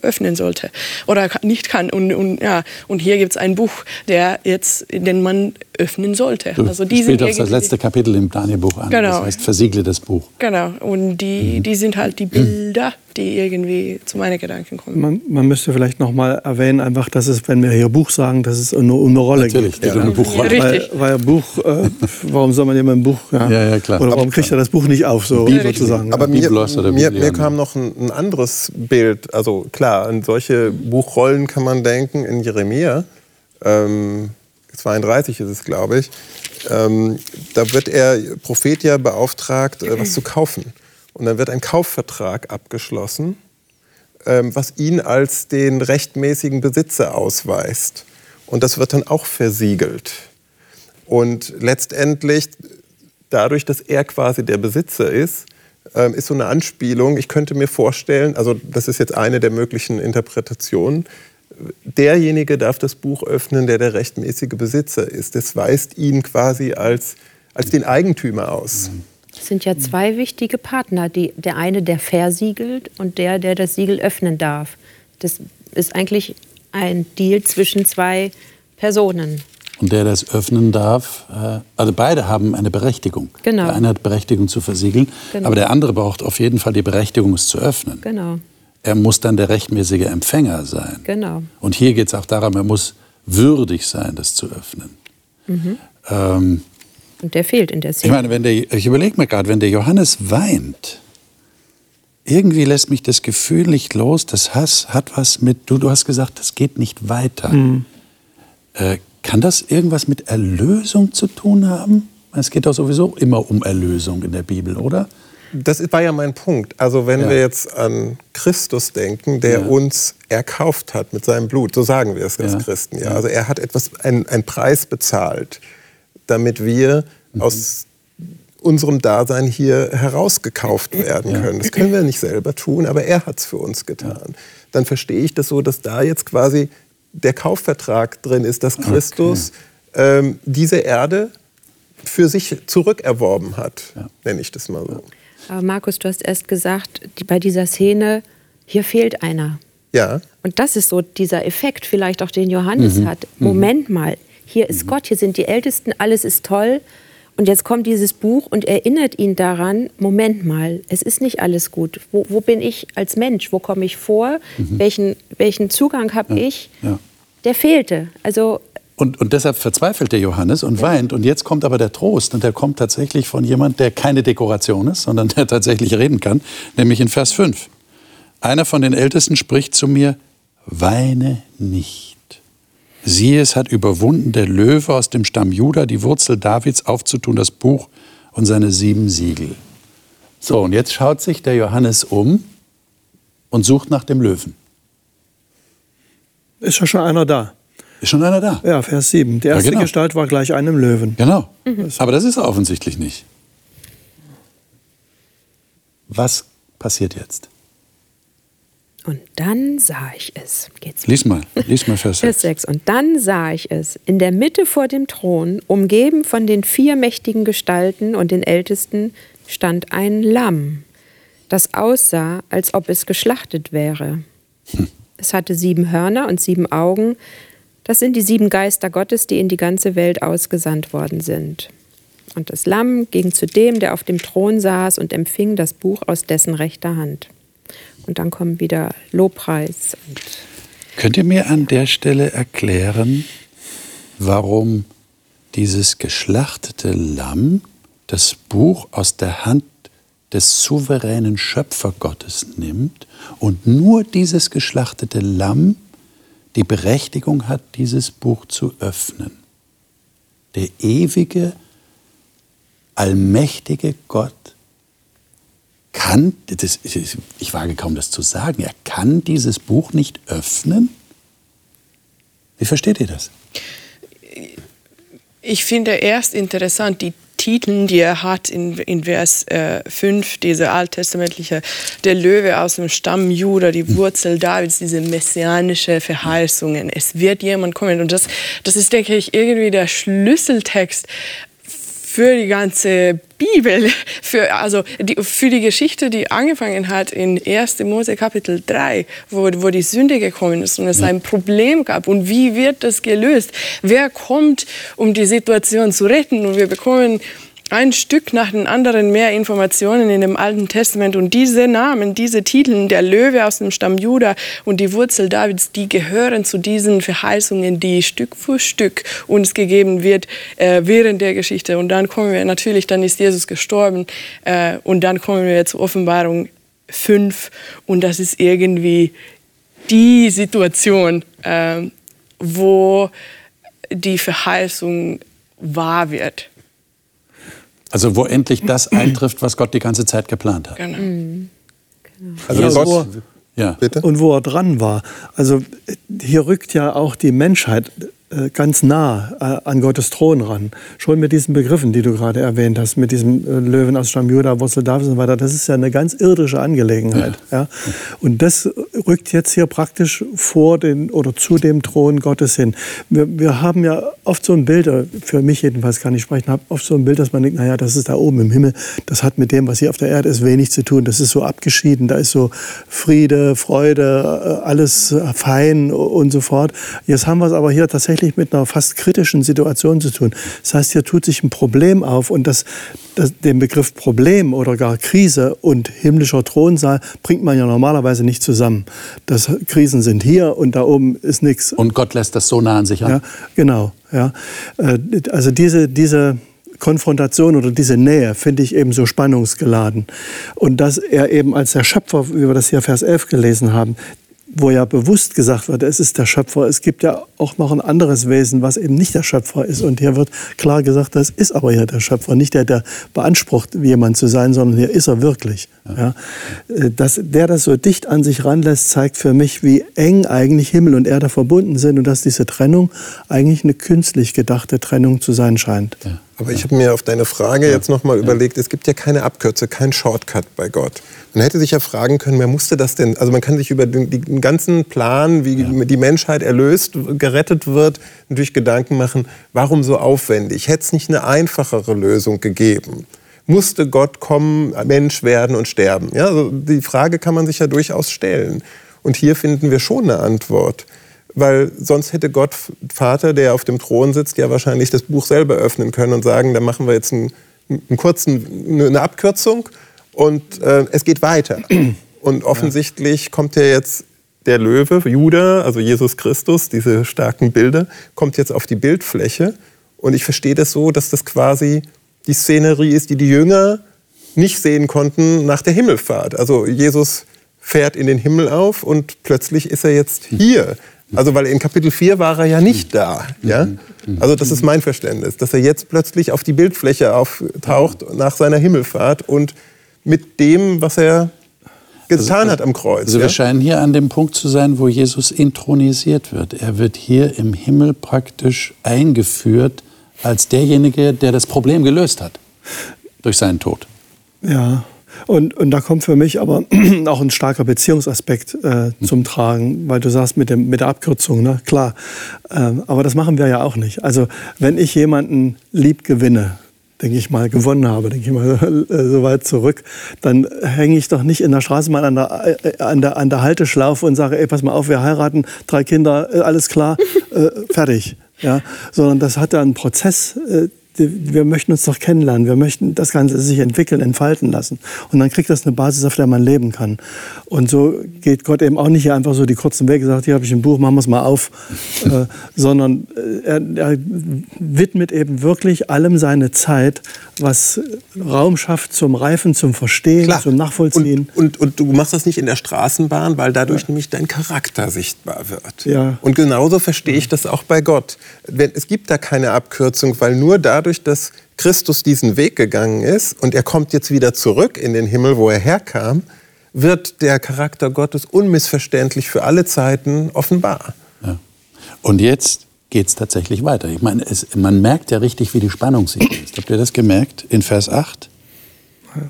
öffnen sollte oder nicht kann. Und, und, ja, und hier gibt es ein Buch, der jetzt, den man öffnen sollte. Du also die spielt auf das letzte Kapitel im Danielbuch an. Genau. Das heißt, versiegle das Buch. Genau. Und die, mhm. die sind halt die Bilder, die irgendwie zu meinen Gedanken kommen. Man, man müsste vielleicht noch mal erwähnen, einfach, dass es, wenn wir hier Buch sagen, dass es eine, eine Rolle Natürlich, gibt. Ja, eine Buchrolle. Ja, weil, weil Buch, äh, warum soll man jemand ein Buch? Ja, ja, ja klar. Oder warum kriegt er das Buch nicht auf, so sozusagen? Aber mir, mir, mir kam noch ein, ein, anderes Bild. Also klar, an solche Buchrollen kann man denken in Jeremia. Ähm, 32 ist es, glaube ich. Ähm, da wird er Prophet ja beauftragt, äh, was zu kaufen. Und dann wird ein Kaufvertrag abgeschlossen, ähm, was ihn als den rechtmäßigen Besitzer ausweist. Und das wird dann auch versiegelt. Und letztendlich, dadurch, dass er quasi der Besitzer ist, ähm, ist so eine Anspielung. Ich könnte mir vorstellen, also das ist jetzt eine der möglichen Interpretationen, derjenige darf das Buch öffnen, der der rechtmäßige Besitzer ist. Das weist ihn quasi als, als den Eigentümer aus. Es sind ja zwei wichtige Partner. Die, der eine, der versiegelt und der, der das Siegel öffnen darf. Das ist eigentlich ein Deal zwischen zwei Personen. Und der das öffnen darf, äh, also beide haben eine Berechtigung. Genau. Der eine hat Berechtigung zu versiegeln, genau. aber der andere braucht auf jeden Fall die Berechtigung, es zu öffnen. Genau er muss dann der rechtmäßige Empfänger sein. Genau. Und hier geht es auch darum, er muss würdig sein, das zu öffnen. Mhm. Ähm, und der fehlt in der Szene. Ich meine, wenn der, ich überlege mir gerade, wenn der Johannes weint, irgendwie lässt mich das Gefühl nicht los, das Hass hat was mit, du, du hast gesagt, das geht nicht weiter. Mhm. Äh, kann das irgendwas mit Erlösung zu tun haben? Es geht doch sowieso immer um Erlösung in der Bibel, oder? das war ja mein Punkt. Also wenn ja. wir jetzt an Christus denken, der ja. uns erkauft hat mit seinem Blut, so sagen wir es als ja. Christen. Ja. Also er hat etwas, einen Preis bezahlt, damit wir mhm. aus unserem Dasein hier herausgekauft werden können. Das können wir nicht selber tun, aber er hat es für uns getan. Dann verstehe ich das so, dass da jetzt quasi der Kaufvertrag drin ist, dass Christus okay. ähm, diese Erde für sich zurückerworben hat, nenne ich das mal so. Aber Markus, du hast erst gesagt, die, bei dieser Szene, hier fehlt einer. Ja. Und das ist so dieser Effekt, vielleicht auch den Johannes mhm. hat. Mhm. Moment mal, hier ist mhm. Gott, hier sind die Ältesten, alles ist toll. Und jetzt kommt dieses Buch und erinnert ihn daran, Moment mal, es ist nicht alles gut. Wo, wo bin ich als Mensch? Wo komme ich vor? Mhm. Welchen, welchen Zugang habe ja. ich? Ja. Der fehlte. Also und, und deshalb verzweifelt der Johannes und weint. Und jetzt kommt aber der Trost. Und der kommt tatsächlich von jemand, der keine Dekoration ist, sondern der tatsächlich reden kann. Nämlich in Vers 5. Einer von den Ältesten spricht zu mir, weine nicht. Siehe, es hat überwunden der Löwe aus dem Stamm Juda, die Wurzel Davids aufzutun, das Buch und seine sieben Siegel. So, und jetzt schaut sich der Johannes um und sucht nach dem Löwen. Ist ja schon einer da. Ist schon einer da? Ja, Vers 7. Die erste ja, genau. Gestalt war gleich einem Löwen. Genau. Mhm. Aber das ist er offensichtlich nicht. Was passiert jetzt? Und dann sah ich es. Geht's lies mal, lies mal Vers 6. Vers 6. Und dann sah ich es. In der Mitte vor dem Thron, umgeben von den vier mächtigen Gestalten und den Ältesten, stand ein Lamm, das aussah, als ob es geschlachtet wäre. Hm. Es hatte sieben Hörner und sieben Augen das sind die sieben Geister Gottes, die in die ganze Welt ausgesandt worden sind. Und das Lamm ging zu dem, der auf dem Thron saß und empfing das Buch aus dessen rechter Hand. Und dann kommen wieder Lobpreis. Könnt ihr mir an der Stelle erklären, warum dieses geschlachtete Lamm das Buch aus der Hand des souveränen Schöpfergottes nimmt und nur dieses geschlachtete Lamm die Berechtigung hat, dieses Buch zu öffnen. Der ewige, allmächtige Gott kann, das, ich wage kaum das zu sagen, er kann dieses Buch nicht öffnen? Wie versteht ihr das? Ich finde erst interessant die Titel, die er hat in, in Vers äh, 5, diese alttestamentliche, der Löwe aus dem Stamm Juda, die Wurzel Davids, diese messianische Verheißungen. Es wird jemand kommen. Und das, das ist, denke ich, irgendwie der Schlüsseltext für die ganze Bibel, für, also die, für die Geschichte, die angefangen hat in 1. Mose Kapitel 3, wo, wo die Sünde gekommen ist und es ein Problem gab. Und wie wird das gelöst? Wer kommt, um die Situation zu retten? Und wir bekommen ein Stück nach dem anderen mehr Informationen in dem Alten Testament. Und diese Namen, diese Titel, der Löwe aus dem Stamm Juda und die Wurzel Davids, die gehören zu diesen Verheißungen, die Stück für Stück uns gegeben wird äh, während der Geschichte. Und dann kommen wir natürlich, dann ist Jesus gestorben äh, und dann kommen wir zur Offenbarung 5 und das ist irgendwie die Situation, äh, wo die Verheißung wahr wird. Also wo endlich das eintrifft, was Gott die ganze Zeit geplant hat. Genau. Mhm. Genau. Also Gott, ja. Bitte? Und wo er dran war. Also hier rückt ja auch die Menschheit ganz nah äh, an Gottes Thron ran. Schon mit diesen Begriffen, die du gerade erwähnt hast, mit diesem äh, Löwen aus Stamm Juda, Wurzel Davids und so weiter, das ist ja eine ganz irdische Angelegenheit. Ja. ja. Und das rückt jetzt hier praktisch vor den oder zu dem Thron Gottes hin. Wir, wir haben ja oft so ein Bild, für mich jedenfalls kann ich sprechen, habe oft so ein Bild, dass man denkt, naja, das ist da oben im Himmel, das hat mit dem, was hier auf der Erde ist, wenig zu tun. Das ist so abgeschieden, da ist so Friede, Freude, alles fein und so fort. Jetzt haben wir es aber hier tatsächlich tatsächlich mit einer fast kritischen Situation zu tun. Das heißt, hier tut sich ein Problem auf und das, das, den Begriff Problem oder gar Krise und himmlischer Thronsaal bringt man ja normalerweise nicht zusammen. Das, Krisen sind hier und da oben ist nichts. Und Gott lässt das so nah an sich an. Ja, genau. Ja. Äh, also diese, diese Konfrontation oder diese Nähe finde ich eben so spannungsgeladen. Und dass er eben als der Schöpfer, wie wir das hier Vers 11 gelesen haben, wo ja bewusst gesagt wird, es ist der Schöpfer. Es gibt ja auch noch ein anderes Wesen, was eben nicht der Schöpfer ist. Und hier wird klar gesagt, das ist aber ja der Schöpfer. Nicht der, der beansprucht, jemand zu sein, sondern hier ist er wirklich. Ja. Äh, dass der das so dicht an sich ranlässt, zeigt für mich, wie eng eigentlich Himmel und Erde verbunden sind und dass diese Trennung eigentlich eine künstlich gedachte Trennung zu sein scheint. Ja. Aber ich habe mir auf deine Frage jetzt nochmal ja. überlegt, es gibt ja keine Abkürze, kein Shortcut bei Gott. Man hätte sich ja fragen können, wer musste das denn? Also man kann sich über den, den ganzen Plan, wie ja. die Menschheit erlöst, gerettet wird, natürlich Gedanken machen, warum so aufwendig? Hätte es nicht eine einfachere Lösung gegeben? Musste Gott kommen, Mensch werden und sterben? Ja, also die Frage kann man sich ja durchaus stellen. Und hier finden wir schon eine Antwort weil sonst hätte Gott Vater, der auf dem Thron sitzt, ja wahrscheinlich das Buch selber öffnen können und sagen, da machen wir jetzt einen, einen kurzen, eine Abkürzung und äh, es geht weiter. Und offensichtlich ja. kommt ja jetzt der Löwe, Judah, also Jesus Christus, diese starken Bilder, kommt jetzt auf die Bildfläche. Und ich verstehe das so, dass das quasi die Szenerie ist, die die Jünger nicht sehen konnten nach der Himmelfahrt. Also Jesus fährt in den Himmel auf und plötzlich ist er jetzt hier. Also weil in Kapitel 4 war er ja nicht da. Ja? Also das ist mein Verständnis, dass er jetzt plötzlich auf die Bildfläche auftaucht nach seiner Himmelfahrt und mit dem, was er getan also, hat am Kreuz. Also ja? wir scheinen hier an dem Punkt zu sein, wo Jesus intronisiert wird. Er wird hier im Himmel praktisch eingeführt als derjenige, der das Problem gelöst hat durch seinen Tod. Ja, und, und da kommt für mich aber auch ein starker Beziehungsaspekt äh, zum Tragen, weil du sagst mit, dem, mit der Abkürzung, ne? klar. Ähm, aber das machen wir ja auch nicht. Also wenn ich jemanden lieb gewinne, denke ich mal, gewonnen habe, denke ich mal, äh, so weit zurück, dann hänge ich doch nicht in der Straßenbahn an der, äh, an der, an der Halteschlaufe und sage, ey, pass mal auf, wir heiraten, drei Kinder, äh, alles klar, fertig. Ja, sondern das hat ja einen Prozess, wir möchten uns doch kennenlernen, wir möchten das Ganze sich entwickeln, entfalten lassen. Und dann kriegt das eine Basis, auf der man leben kann. Und so geht Gott eben auch nicht einfach so die kurzen Wege, sagt, hier habe ich ein Buch, machen wir es mal auf, äh, sondern äh, er, er widmet eben wirklich allem seine Zeit, was Raum schafft zum Reifen, zum Verstehen, Klar. zum Nachvollziehen. Und, und, und, du machst das nicht in der Straßenbahn, weil dadurch ja. nämlich dein Charakter sichtbar wird. Ja. Und genauso verstehe ich das auch bei Gott. Es gibt da keine Abkürzung, weil nur dadurch, dass Christus diesen Weg gegangen ist und er kommt jetzt wieder zurück in den Himmel, wo er herkam, wird der Charakter Gottes unmissverständlich für alle Zeiten offenbar. Ja. Und jetzt geht es tatsächlich weiter. Ich meine, es, man merkt ja richtig, wie die Spannung sich ist. Habt ihr das gemerkt in Vers 8?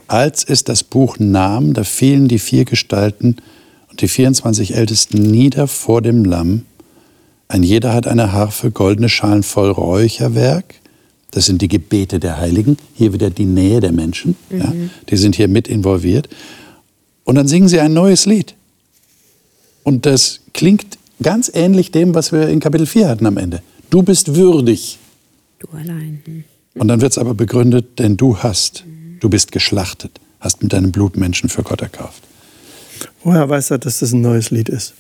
Als es das Buch nahm, da fielen die vier Gestalten und die 24 Ältesten nieder vor dem Lamm. Ein jeder hat eine Harfe, goldene Schalen voll Räucherwerk. Das sind die Gebete der Heiligen. Hier wieder die Nähe der Menschen. Mhm. Ja, die sind hier mit involviert. Und dann singen sie ein neues Lied. Und das klingt Ganz ähnlich dem, was wir in Kapitel 4 hatten am Ende. Du bist würdig. Du allein. Hm. Und dann wird es aber begründet, denn du hast, du bist geschlachtet, hast mit deinem Blut Menschen für Gott erkauft. Woher weiß er, dass das ein neues Lied ist?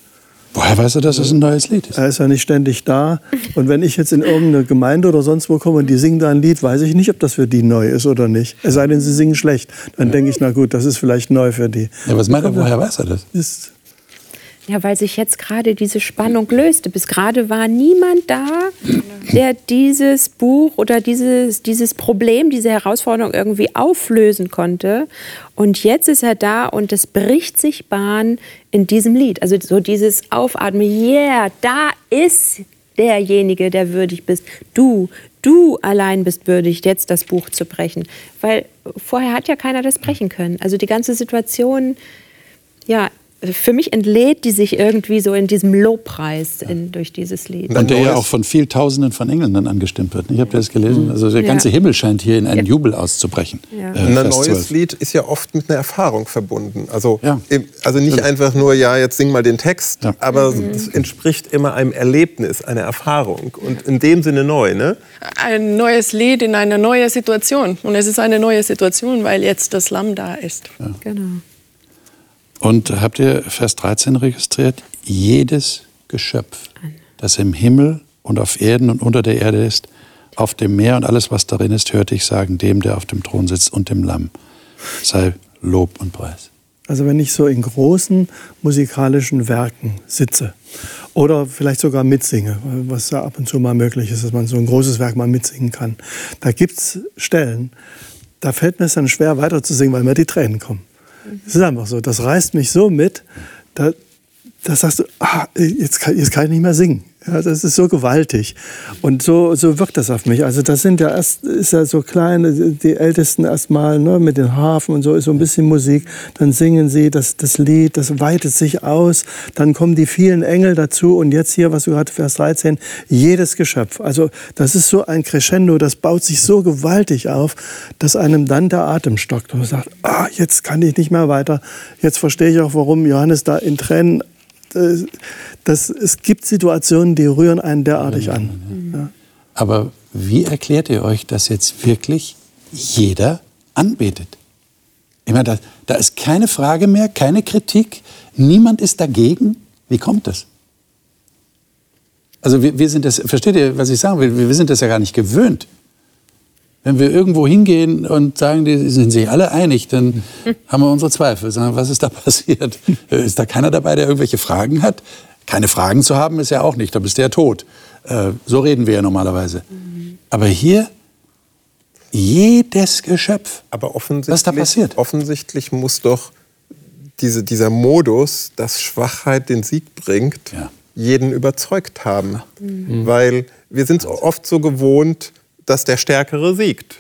Woher weiß er, dass es ein neues Lied ist? Er ist ja nicht ständig da. Und wenn ich jetzt in irgendeine Gemeinde oder sonst wo komme und die singen da ein Lied, weiß ich nicht, ob das für die neu ist oder nicht. Es sei denn, sie singen schlecht. Dann denke ich, na gut, das ist vielleicht neu für die. Ja, was meint er, woher weiß er das? Ist ja, weil sich jetzt gerade diese Spannung löste. Bis gerade war niemand da, der dieses Buch oder dieses, dieses Problem, diese Herausforderung irgendwie auflösen konnte. Und jetzt ist er da und es bricht sich Bahn in diesem Lied. Also so dieses Aufatmen, yeah, da ist derjenige, der würdig bist. Du, du allein bist würdig, jetzt das Buch zu brechen. Weil vorher hat ja keiner das brechen können. Also die ganze Situation, ja, für mich entlädt die sich irgendwie so in diesem Lobpreis in, durch dieses Lied. Und der ja auch von vielen Tausenden von Engeln dann angestimmt wird. Ich habe das gelesen. Also der ganze ja. Himmel scheint hier in einen ja. Jubel auszubrechen. Ja. Äh, ein neues 12. Lied ist ja oft mit einer Erfahrung verbunden. Also, also nicht einfach nur, ja, jetzt sing mal den Text, aber mhm. es entspricht immer einem Erlebnis, einer Erfahrung. Und in dem Sinne neu, ne? Ein neues Lied in einer neuen Situation. Und es ist eine neue Situation, weil jetzt das Lamm da ist. Genau. Und habt ihr Vers 13 registriert? Jedes Geschöpf, das im Himmel und auf Erden und unter der Erde ist, auf dem Meer und alles, was darin ist, hörte ich sagen, dem, der auf dem Thron sitzt und dem Lamm, sei Lob und Preis. Also wenn ich so in großen musikalischen Werken sitze oder vielleicht sogar mitsinge, was ja ab und zu mal möglich ist, dass man so ein großes Werk mal mitsingen kann, da gibt es Stellen, da fällt mir es dann schwer weiter zu singen, weil mir die Tränen kommen. Es ist einfach so. Das reißt mich so mit, da, da sagst du, ah, jetzt, kann, jetzt kann ich nicht mehr singen. Ja, das ist so gewaltig. Und so, so wirkt das auf mich. Also das sind ja erst, ist ja so kleine, die Ältesten erstmal ne, mit den Harfen und so ist so ein bisschen Musik. Dann singen sie das, das Lied, das weitet sich aus. Dann kommen die vielen Engel dazu. Und jetzt hier, was du gerade Vers 13, jedes Geschöpf. Also das ist so ein Crescendo, das baut sich so gewaltig auf, dass einem dann der Atem stockt. Und man sagt, ah, jetzt kann ich nicht mehr weiter. Jetzt verstehe ich auch, warum Johannes da in Tränen das, es gibt Situationen, die rühren einen derartig an. Ja. Aber wie erklärt ihr euch, dass jetzt wirklich jeder anbetet? Ich meine, da, da ist keine Frage mehr, keine Kritik, niemand ist dagegen. Wie kommt das? Also wir, wir sind das, versteht ihr, was ich sagen will? Wir, wir sind das ja gar nicht gewöhnt. Wenn wir irgendwo hingehen und sagen, die sind sich alle einig, dann haben wir unsere Zweifel. Sagen, was ist da passiert? Ist da keiner dabei, der irgendwelche Fragen hat? Keine Fragen zu haben ist ja auch nicht, da bist du ja tot. Äh, so reden wir ja normalerweise. Aber hier jedes Geschöpf. Aber offensichtlich, was da passiert? offensichtlich muss doch diese, dieser Modus, dass Schwachheit den Sieg bringt, ja. jeden überzeugt haben. Mhm. Weil wir sind oft so gewohnt, dass der Stärkere siegt.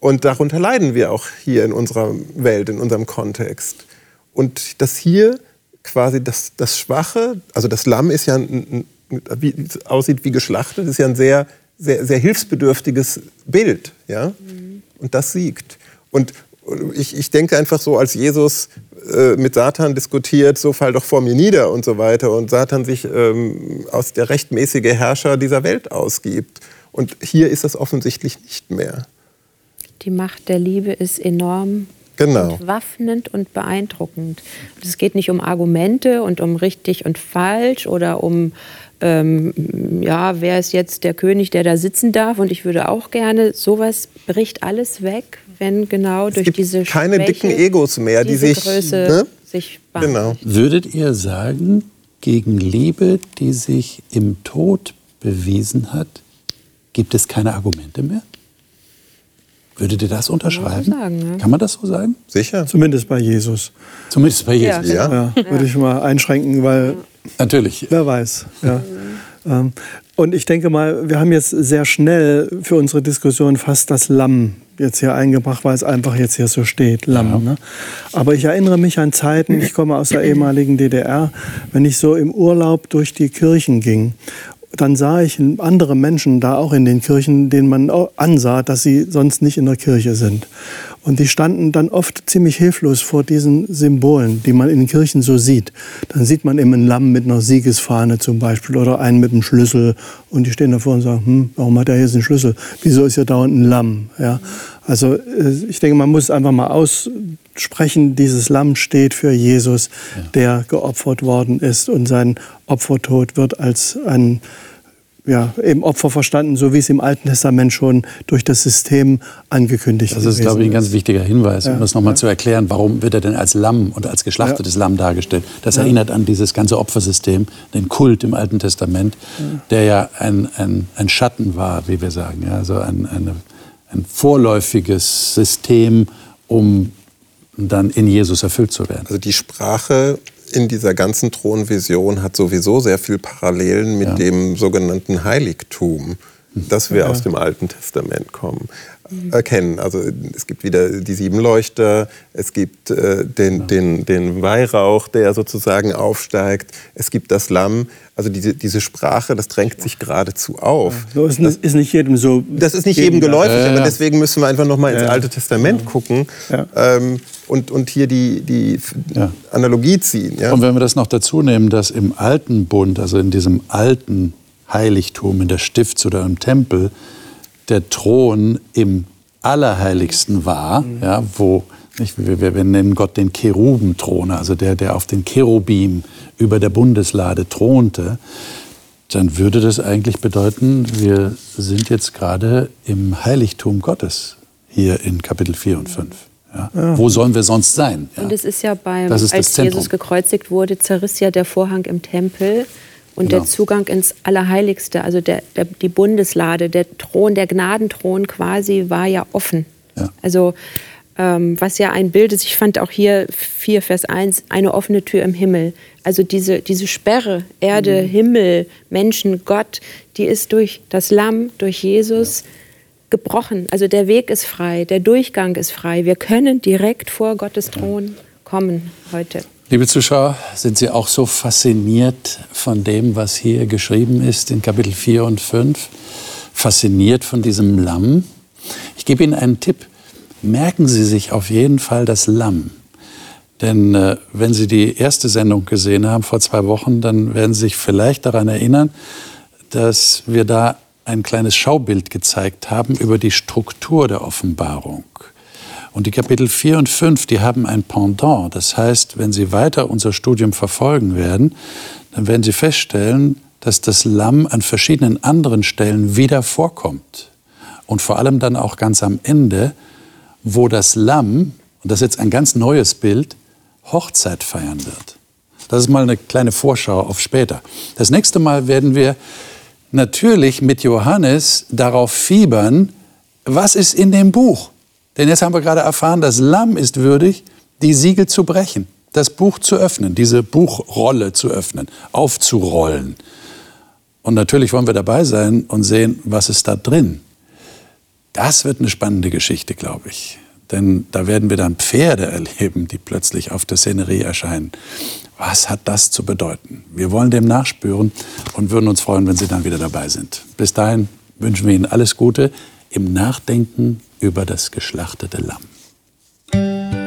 Und darunter leiden wir auch hier in unserer Welt, in unserem Kontext. Und das hier quasi das, das Schwache, also das Lamm ist ja, ein, wie aussieht wie geschlachtet, ist ja ein sehr, sehr, sehr hilfsbedürftiges Bild. Ja? Und das siegt. Und ich, ich denke einfach so, als Jesus äh, mit Satan diskutiert, so fall doch vor mir nieder und so weiter, und Satan sich ähm, als der rechtmäßige Herrscher dieser Welt ausgibt Und hier ist das offensichtlich nicht mehr. Die Macht der Liebe ist enorm Genau. und waffnend und beeindruckend. Und es geht nicht um Argumente und um richtig und falsch oder um, ähm, ja, wer ist jetzt der König, der da sitzen darf. Und ich würde auch gerne, sowas bricht alles weg, wenn genau Es durch gibt diese keine Schwäche dicken Egos mehr, die diese sich. Größe ne? sich bahnt. Genau. Würdet ihr sagen, gegen Liebe, die sich im Tod bewiesen hat, gibt es keine Argumente mehr? Würdet ihr das unterschreiben? so sagen, ja. Kann man das so sagen? Sicher. Zumindest bei Jesus. Zumindest bei Jesus. Ja. Ja. Ja, würde ich mal einschränken, weil Natürlich. wer weiß. Ja. Ähm, Und ich denke mal, wir haben jetzt sehr schnell für unsere Diskussion fast das Lamm jetzt hier eingebracht, weil es einfach jetzt hier so steht, Lamm. Ne? Aber ich erinnere mich an Zeiten, ich komme aus der ehemaligen DDR, wenn ich so im Urlaub durch die Kirchen ging dann sah ich andere Menschen da auch in den Kirchen, denen man ansah, dass sie sonst nicht in der Kirche sind. Und die standen dann oft ziemlich hilflos vor diesen Symbolen, die man in den Kirchen so sieht. Dann sieht man eben ein Lamm mit einer Siegesfahne zum Beispiel oder einen mit einem Schlüssel. Und die stehen davor und sagen, hm, warum hat er jetzt einen Schlüssel? Wieso ist hier dauernd ein Lamm? Ja, also äh, ich denke, man muss es einfach mal aussprechen, dieses Lamm steht für Jesus, der geopfert worden ist. Und sein Opfertod wird als ein ja, eben Opfer verstanden, so wie es im Alten Testament schon durch das System angekündigt Das ist, glaube ich, ein ganz wichtiger Hinweis, um Ja. das nochmal zu erklären. Warum wird er denn als Lamm und als geschlachtetes Lamm dargestellt? Das erinnert an dieses ganze Opfersystem, den Kult im Alten Testament, der ja ein, ein, ein Schatten war, wie wir sagen. Ja, also ein, eine, ein vorläufiges System, um dann in Jesus erfüllt zu werden. Also die Sprache in dieser ganzen Thronvision hat sowieso sehr viel Parallelen mit Ja. dem sogenannten Heiligtum, das wir aus dem Alten Testament kommen, erkennen. Also es gibt wieder die sieben Leuchter, es gibt äh, den, den, den Weihrauch, der sozusagen aufsteigt, es gibt das Lamm. Also diese, diese Sprache, das drängt sich geradezu auf. So ist, ist nicht jedem so. Das ist nicht jedem geläufig, Ja, ja, ja. aber deswegen müssen wir einfach noch mal ins Ja. Alte Testament gucken Ja. ähm, und, und hier die, die Ja. Analogie ziehen. Ja? Und wenn wir das noch dazu nehmen, dass im alten Bund, also in diesem alten Heiligtum, in der Stifts- oder im Tempel, der Thron im Allerheiligsten war, ja, wo nicht, wir, wir wir nennen Gott den Cherubenthron, also der, der auf den Cherubim über der Bundeslade thronte, dann würde das eigentlich bedeuten, wir sind jetzt gerade im Heiligtum Gottes hier in Kapitel 4 und 5. Ja. Wo sollen wir sonst sein? Ja. Und es ist ja beim, ist als. Jesus gekreuzigt wurde, zerriss ja der Vorhang im Tempel und Genau. der Zugang ins Allerheiligste, also der, der, die Bundeslade, der Thron, der Gnadenthron quasi war ja offen. Also ähm, was ja ein Bild ist, ich fand auch hier 4 Vers 1, eine offene Tür im Himmel. Also diese, diese Sperre, Erde, Himmel, Menschen, Gott, die ist durch das Lamm, durch Jesus gebrochen. Also der Weg ist frei, der Durchgang ist frei. Wir können direkt vor Gottes Thron kommen heute. Liebe Zuschauer, sind Sie auch so fasziniert von dem, was hier geschrieben ist in Kapitel 4 und 5? Fasziniert von diesem Lamm? Ich gebe Ihnen einen Tipp. Merken Sie sich auf jeden Fall das Lamm. Denn äh, wenn Sie die erste Sendung gesehen haben vor zwei Wochen, dann werden Sie sich vielleicht daran erinnern, dass wir da ein kleines Schaubild gezeigt haben über die Struktur der Offenbarung. Und die Kapitel 4 und 5, die haben ein Pendant. Das heißt, wenn Sie weiter unser Studium verfolgen werden, dann werden Sie feststellen, dass das Lamm an verschiedenen anderen Stellen wieder vorkommt. Und vor allem dann auch ganz am Ende, wo das Lamm, und das ist jetzt ein ganz neues Bild, Hochzeit feiern wird. Das ist mal eine kleine Vorschau auf später. Das nächste Mal werden wir natürlich mit Johannes darauf fiebern, was ist in dem Buch. Denn jetzt haben wir gerade erfahren, das Lamm ist würdig, die Siegel zu brechen, das Buch zu öffnen, diese Buchrolle zu öffnen, aufzurollen. Und natürlich wollen wir dabei sein und sehen, was ist da drin. Das wird eine spannende Geschichte, glaube ich. Denn da werden wir dann Pferde erleben, die plötzlich auf der Szenerie erscheinen. Was hat das zu bedeuten? Wir wollen dem nachspüren und würden uns freuen, wenn Sie dann wieder dabei sind. Bis dahin wünschen wir Ihnen alles Gute im Nachdenken über das geschlachtete Lamm.